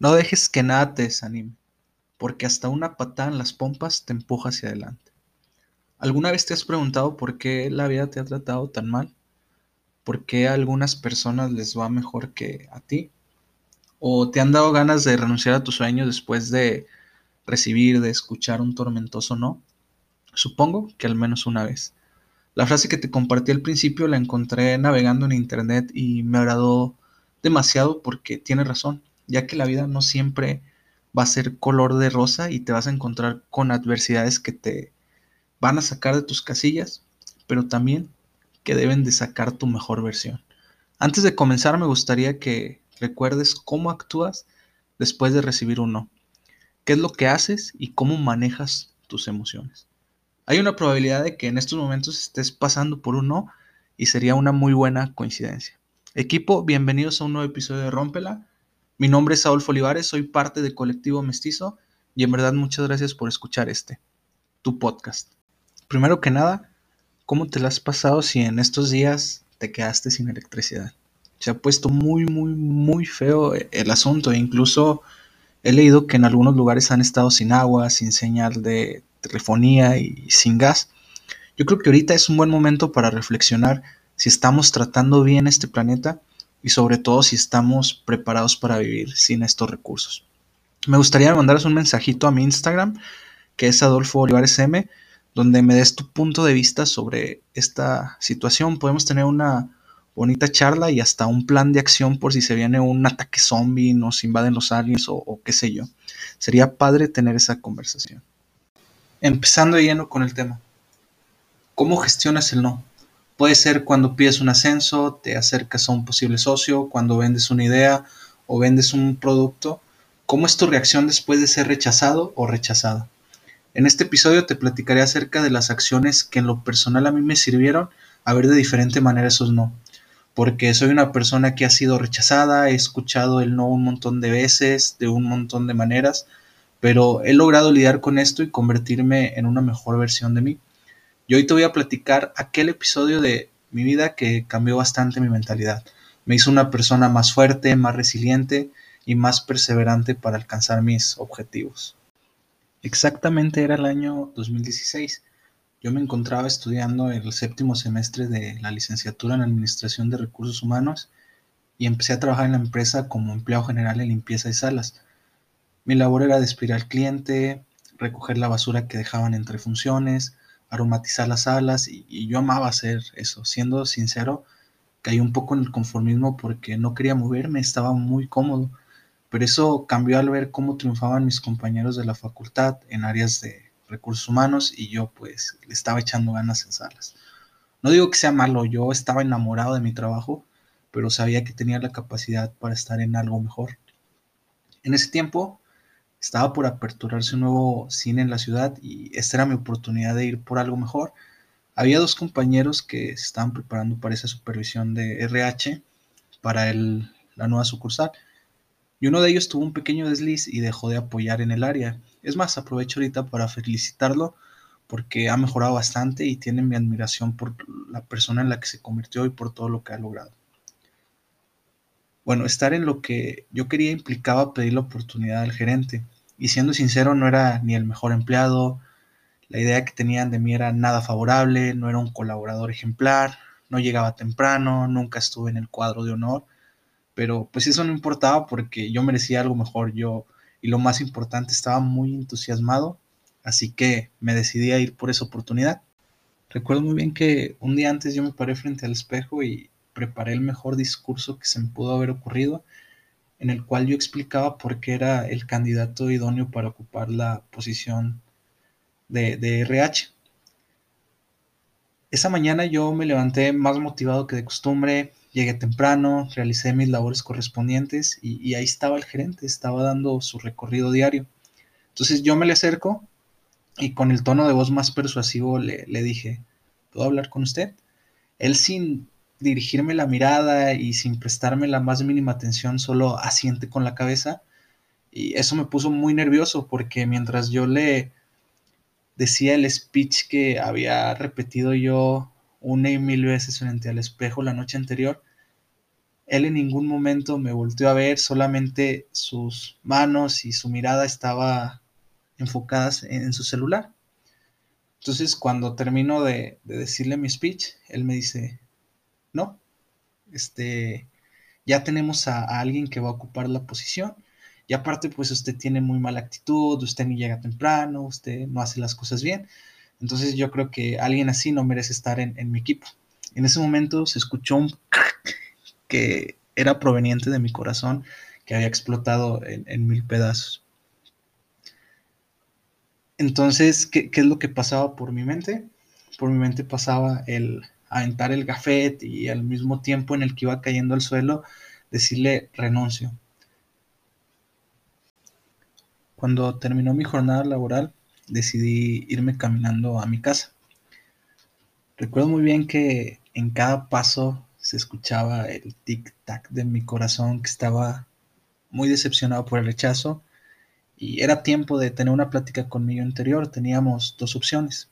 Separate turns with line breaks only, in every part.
No dejes que nada te desanime, porque hasta una patada en las pompas te empuja hacia adelante. ¿Alguna vez te has preguntado por qué la vida te ha tratado tan mal? ¿Por qué a algunas personas les va mejor que a ti? ¿O te han dado ganas de renunciar a tus sueños después de recibir, de escuchar un tormentoso no? Supongo que al menos una vez. La frase que te compartí al principio la encontré navegando en internet y me agradó demasiado porque tiene razón ya que la vida no siempre va a ser color de rosa y te vas a encontrar con adversidades que te van a sacar de tus casillas, pero también que deben de sacar tu mejor versión. Antes de comenzar me gustaría que recuerdes cómo actúas después de recibir un no, qué es lo que haces y cómo manejas tus emociones. Hay una probabilidad de que en estos momentos estés pasando por un no y sería una muy buena coincidencia. Equipo, bienvenidos a un nuevo episodio de Rómpela. Mi nombre es Adolfo Olivares, soy parte del colectivo Mestizo y en verdad muchas gracias por escuchar este, tu podcast. Primero que nada, ¿cómo te lo has pasado si en estos días te quedaste sin electricidad? Se ha puesto muy, muy, muy feo el asunto e incluso he leído que en algunos lugares han estado sin agua, sin señal de telefonía y sin gas. Yo creo que ahorita es un buen momento para reflexionar si estamos tratando bien este planeta y sobre todo si estamos preparados para vivir sin estos recursos. Me gustaría mandaros un mensajito a mi Instagram, que es Adolfo Olivares M, donde me des tu punto de vista sobre esta situación. Podemos tener una bonita charla y hasta un plan de acción por si se viene un ataque zombie, nos invaden los aliens o, qué sé yo. Sería padre tener esa conversación. Empezando lleno con el tema. ¿Cómo gestionas el no? Puede ser cuando pides un ascenso, te acercas a un posible socio, cuando vendes una idea o vendes un producto. ¿Cómo es tu reacción después de ser rechazado o rechazada? En este episodio te platicaré acerca de las acciones que en lo personal a mí me sirvieron a ver de diferente manera esos no. Porque soy una persona que ha sido rechazada, he escuchado el no un montón de veces, de un montón de maneras, pero he logrado lidiar con esto y convertirme en una mejor versión de mí. Y hoy te voy a platicar aquel episodio de mi vida que cambió bastante mi mentalidad. Me hizo una persona más fuerte, más resiliente y más perseverante para alcanzar mis objetivos. Exactamente era el año 2016. Yo me encontraba estudiando el séptimo semestre de la licenciatura en Administración de Recursos Humanos y empecé a trabajar en la empresa como empleado general en limpieza de salas. Mi labor era despedir al cliente, recoger la basura que dejaban entre funciones, aromatizar las alas y, yo amaba hacer eso. Siendo sincero, caí un poco en el conformismo porque no quería moverme, estaba muy cómodo. Pero eso cambió al ver cómo triunfaban mis compañeros de la facultad en áreas de recursos humanos y yo pues le estaba echando ganas en salas. No digo que sea malo, yo estaba enamorado de mi trabajo, pero sabía que tenía la capacidad para estar en algo mejor. En ese tiempo estaba por aperturarse un nuevo cine en la ciudad y esta era mi oportunidad de ir por algo mejor. Había dos compañeros que se estaban preparando para esa supervisión de RH para la nueva sucursal. Y uno de ellos tuvo un pequeño desliz y dejó de apoyar en el área. Es más, aprovecho ahorita para felicitarlo porque ha mejorado bastante y tiene mi admiración por la persona en la que se convirtió y por todo lo que ha logrado. Bueno, estar en lo que yo quería implicaba pedir la oportunidad al gerente. Y siendo sincero, no era ni el mejor empleado, la idea que tenían de mí era nada favorable, no era un colaborador ejemplar, no llegaba temprano, nunca estuve en el cuadro de honor, pero pues eso no importaba porque yo merecía algo mejor, yo, y lo más importante, estaba muy entusiasmado, así que me decidí a ir por esa oportunidad. Recuerdo muy bien que un día antes yo me paré frente al espejo y preparé el mejor discurso que se me pudo haber ocurrido en el cual yo explicaba por qué era el candidato idóneo para ocupar la posición de, de RH. Esa mañana yo me levanté más motivado que de costumbre, llegué temprano, realicé mis labores correspondientes y, ahí estaba el gerente, estaba dando su recorrido diario. Entonces yo me le acerco y con el tono de voz más persuasivo le, le dije, ¿puedo hablar con usted? Él sin dirigirme la mirada y sin prestarme la más mínima atención, solo asiente con la cabeza. Y eso me puso muy nervioso porque mientras yo le decía el speech que había repetido yo una y mil veces frente al espejo la noche anterior, Él en ningún momento me volteó a ver, solamente sus manos y su mirada estaba enfocadas en, su celular. Entonces, cuando termino de, decirle mi speech, él me dice, no, este, ya tenemos a, alguien que va a ocupar la posición. Y aparte, pues usted tiene muy mala actitud, usted ni llega temprano, usted no hace las cosas bien. Entonces yo creo que alguien así no merece estar en, en mi equipo. En ese momento se escuchó un que era proveniente de mi corazón, que había explotado en, mil pedazos. Entonces, ¿qué, es lo que pasaba por mi mente? Por mi mente pasaba el aventar el gafet y al mismo tiempo en el que iba cayendo al suelo, decirle renuncio. Cuando terminó mi jornada laboral, decidí irme caminando a mi casa. Recuerdo muy bien que en cada paso se escuchaba el tic-tac de mi corazón que estaba muy decepcionado por el rechazo y era tiempo de tener una plática con mi interior. Teníamos dos opciones.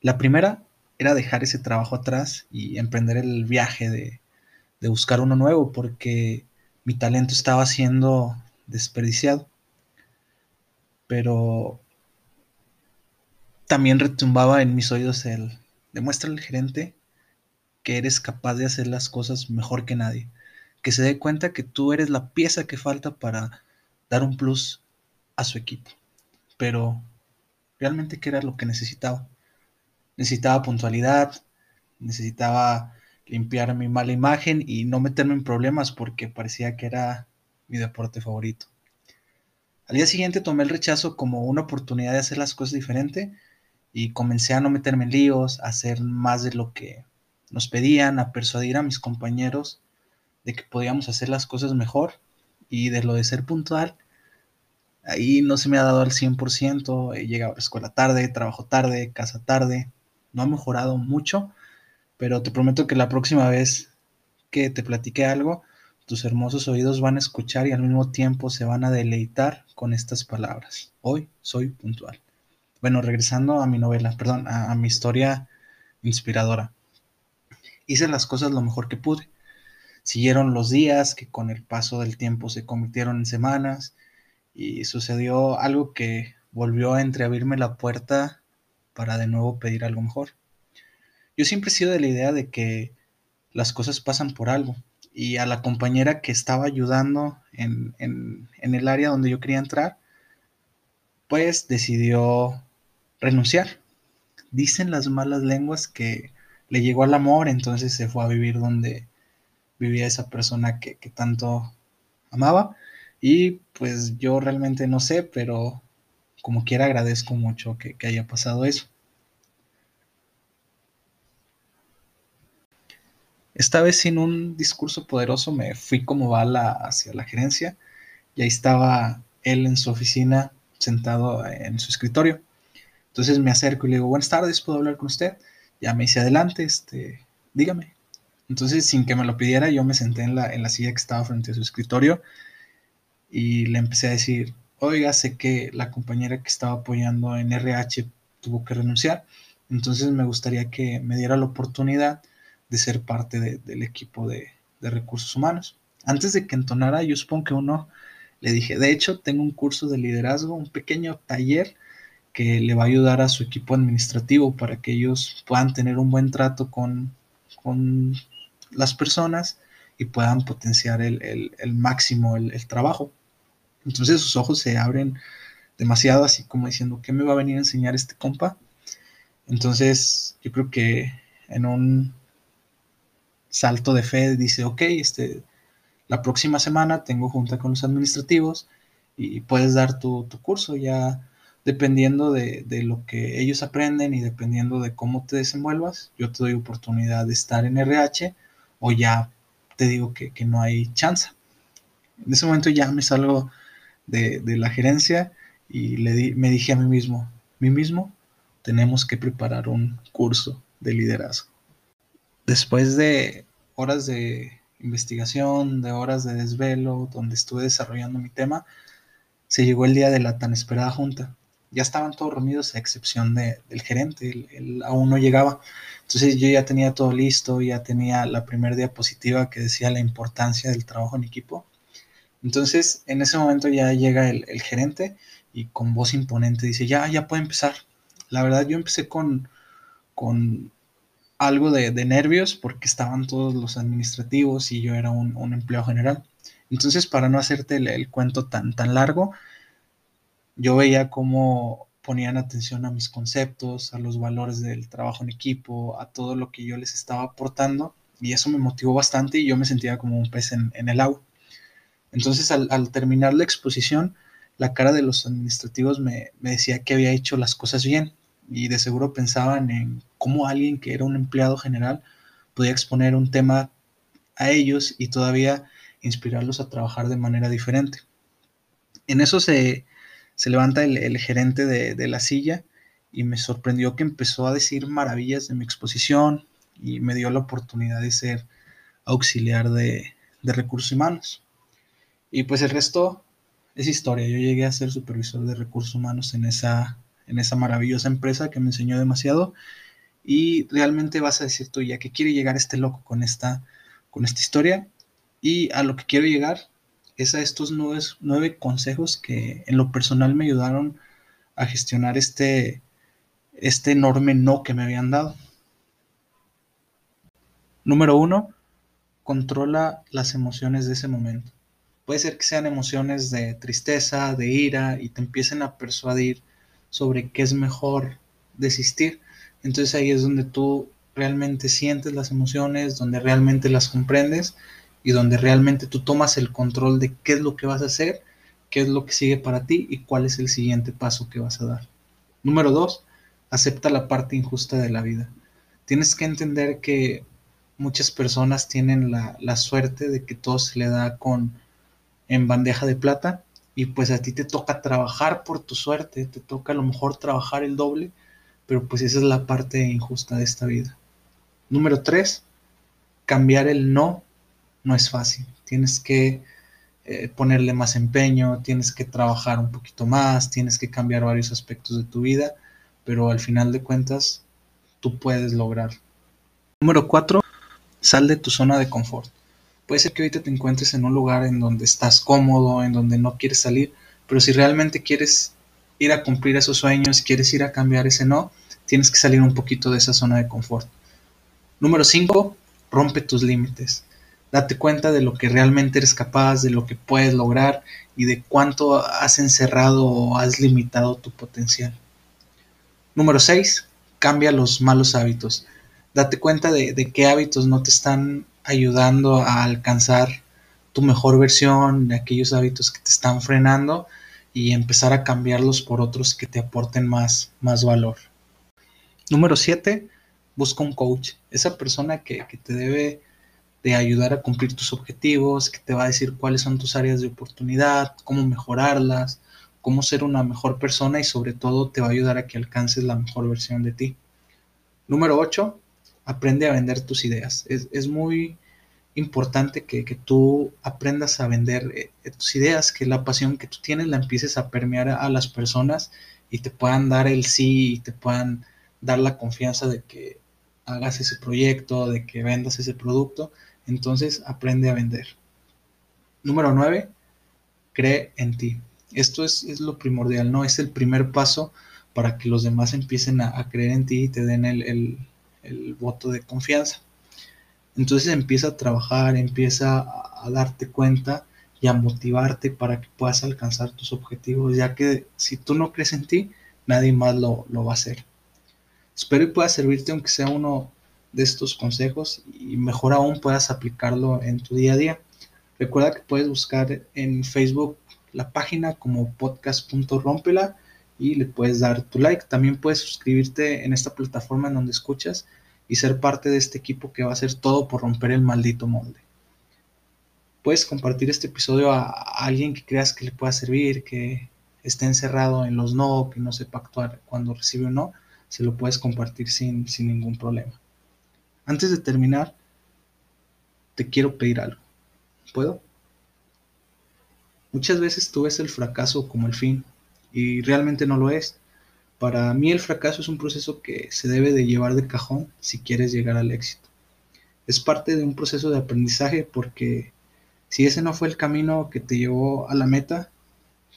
La primera era dejar ese trabajo atrás y emprender el viaje de, de buscar uno nuevo porque mi talento estaba siendo desperdiciado. Pero también retumbaba en mis oídos el demuestra al gerente que eres capaz de hacer las cosas mejor que nadie, que se dé cuenta que tú eres la pieza que falta para dar un plus a su equipo. Pero realmente qué era lo que necesitaba. Necesitaba puntualidad, necesitaba limpiar mi mala imagen y no meterme en problemas porque parecía que era mi deporte favorito. Al día siguiente tomé el rechazo como una oportunidad de hacer las cosas diferente y comencé a no meterme en líos, a hacer más de lo que nos pedían, a persuadir a mis compañeros de que podíamos hacer las cosas mejor y de lo de ser puntual. Ahí no se me ha dado al 100%, he llegado a la escuela tarde, trabajo tarde, casa tarde, no ha mejorado mucho, pero te prometo que la próxima vez que te platique algo, tus hermosos oídos van a escuchar y al mismo tiempo se van a deleitar con estas palabras. Hoy soy puntual. Bueno, regresando a mi novela, perdón, a, a mi historia inspiradora hice las cosas lo mejor que pude. Siguieron los días que con el paso del tiempo se convirtieron en semanas y sucedió algo que volvió a entreabrirme la puerta para de nuevo pedir algo mejor. Yo siempre he sido de la idea de que las cosas pasan por algo y a la compañera que estaba ayudando en, en, el área donde yo quería entrar, pues decidió renunciar. Dicen las malas lenguas que le llegó al amor, entonces se fue a vivir donde vivía esa persona que, tanto amaba. Y pues yo realmente no sé, pero como quiera agradezco mucho que, haya pasado eso. Esta vez sin un discurso poderoso me fui como bala hacia la gerencia y ahí estaba él en su oficina sentado en su escritorio. Entonces me acerco y le digo, buenas tardes, ¿puedo hablar con usted? ya me hice adelante, este, dígame. Entonces, sin que me lo pidiera, yo me senté en la, en la silla que estaba frente a su escritorio y le empecé a decir, oiga, sé que la compañera que estaba apoyando en RH tuvo que renunciar, entonces me gustaría que me diera la oportunidad de ser parte del equipo de, recursos humanos. Antes de que entonara, yo supongo que uno le dije, de hecho, tengo un curso de liderazgo, un pequeño taller que le va a ayudar a su equipo administrativo para que ellos puedan tener un buen trato con, las personas y puedan potenciar el, máximo el, trabajo. Entonces sus ojos se abren demasiado así como diciendo, ¿qué me va a venir a enseñar este compa? Entonces yo creo que en un salto de fe dice, ok, este, la próxima semana tengo junta con los administrativos y puedes dar tu, tu curso ya dependiendo de, lo que ellos aprenden y dependiendo de cómo te desenvuelvas, yo te doy oportunidad de estar en RH o ya te digo que, no hay chance. En ese momento ya me salgo de, la gerencia y le me dije a mí mismo, mí mismo, tenemos que preparar un curso de liderazgo. Después de horas de investigación, de horas de desvelo, donde estuve desarrollando mi tema, se llegó el día de la tan esperada junta ya estaban todos reunidos a excepción de, del gerente, él, aún no llegaba. Entonces yo ya tenía todo listo, ya tenía la primera diapositiva que decía la importancia del trabajo en equipo. Entonces en ese momento ya llega el, gerente y con voz imponente dice, ya, ya puede empezar. La verdad yo empecé con, con algo de, nervios porque estaban todos los administrativos y yo era un, empleado general. Entonces, para no hacerte el, cuento tan, tan largo, yo veía cómo ponían atención a mis conceptos, a los valores del trabajo en equipo, a todo lo que yo les estaba aportando y eso me motivó bastante y yo me sentía como un pez en el agua. Entonces, al, terminar la exposición, la cara de los administrativos me, decía que había hecho las cosas bien y de seguro pensaban en cómo alguien que era un empleado general podía exponer un tema a ellos y todavía inspirarlos a trabajar de manera diferente. En eso se, levanta el, gerente de, la silla y me sorprendió que empezó a decir maravillas de mi exposición y me dio la oportunidad de ser auxiliar de recursos humanos. Y pues el resto es historia. Yo llegué a ser supervisor de recursos humanos en esa, en esa maravillosa empresa que me enseñó demasiado. Y realmente vas a decir tú, ¿ya que quiere llegar este loco con esta, con esta historia? Y a lo que quiero llegar es a estos nueve, nueve consejos que en lo personal me ayudaron a gestionar este, este enorme no que me habían dado. Número uno, controla las emociones de ese momento. Puede ser que sean emociones de tristeza, de ira, y te empiecen a persuadir sobre qué es mejor desistir. Entonces ahí es donde tú realmente sientes las emociones, donde realmente las comprendes y donde realmente tú tomas el control de qué es lo que vas a hacer, qué es lo que sigue para ti y cuál es el siguiente paso que vas a dar. Número dos, acepta la parte injusta de la vida. Tienes que entender que muchas personas tienen la, la suerte de que todo se le da con en bandeja de plata y pues a ti te toca trabajar por tu suerte, te toca a lo mejor trabajar el doble, pero pues esa es la parte injusta de esta vida. Número tres, cambiar el no no es fácil. Tienes que eh, ponerle más empeño, tienes que trabajar un poquito más, tienes que cambiar varios aspectos de tu vida, pero al final de cuentas tú puedes lograr. Número cuatro, sal de tu zona de confort. Puede ser que ahorita te encuentres en un lugar en donde estás cómodo, en donde no quieres salir, pero si realmente quieres ir a cumplir esos sueños, quieres ir a cambiar ese no, tienes que salir un poquito de esa zona de confort. Número 5, rompe tus límites. Date cuenta de lo que realmente eres capaz, de lo que puedes lograr y de cuánto has encerrado o has limitado tu potencial. Número 6, cambia los malos hábitos. Date cuenta de, de qué hábitos no te están ayudando a alcanzar tu mejor versión, de aquellos hábitos que te están frenando y empezar a cambiarlos por otros que te aporten más, más valor. Número 7, busca un coach, esa persona que, que, te debe de ayudar a cumplir tus objetivos, que te va a decir cuáles son tus áreas de oportunidad, cómo mejorarlas, cómo ser una mejor persona y sobre todo te va a ayudar a que alcances la mejor versión de ti. Número 8, aprende a vender tus ideas. Es, es muy importante que, que, tú aprendas a vender eh, tus ideas, que la pasión que tú tienes la empieces a permear a, las personas y te puedan dar el sí y te puedan dar la confianza de que hagas ese proyecto, de que vendas ese producto. Entonces aprende a vender. Número 9, cree en ti. Esto es, es, lo primordial, ¿no? Es el primer paso para que los demás empiecen a, creer en ti y te den el el voto de confianza. Entonces empieza a trabajar, empieza a, darte cuenta y a motivarte para que puedas alcanzar tus objetivos, ya que si tú no crees en ti, nadie más lo, lo va a hacer. Espero y pueda servirte aunque sea uno de estos consejos y mejor aún puedas aplicarlo en tu día a día. Recuerda que puedes buscar en Facebook la página como podcast.rompela y le puedes dar tu like. También puedes suscribirte en esta plataforma en donde escuchas y ser parte de este equipo que va a hacer todo por romper el maldito molde. Puedes compartir este episodio a, alguien que creas que le pueda servir, que esté encerrado en los no, que no sepa actuar cuando recibe un no, se lo puedes compartir sin, sin ningún problema. Antes de terminar, te quiero pedir algo. ¿Puedo? Muchas veces tú ves el fracaso como el fin y realmente no lo es. Para mí el fracaso es un proceso que se debe de llevar de cajón si quieres llegar al éxito. Es parte de un proceso de aprendizaje porque si ese no fue el camino que te llevó a la meta,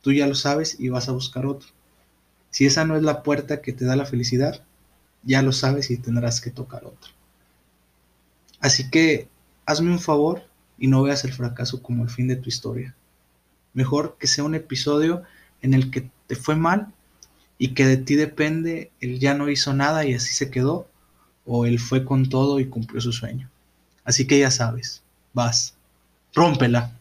tú ya lo sabes y vas a buscar otro. Si esa no es la puerta que te da la felicidad, ya lo sabes y tendrás que tocar otro. Así que hazme un favor y no veas el fracaso como el fin de tu historia. Mejor que sea un episodio en el que te fue mal y que de ti depende el ya no hizo nada y así se quedó, o él fue con todo y cumplió su sueño. Así que ya sabes, vas, rómpela.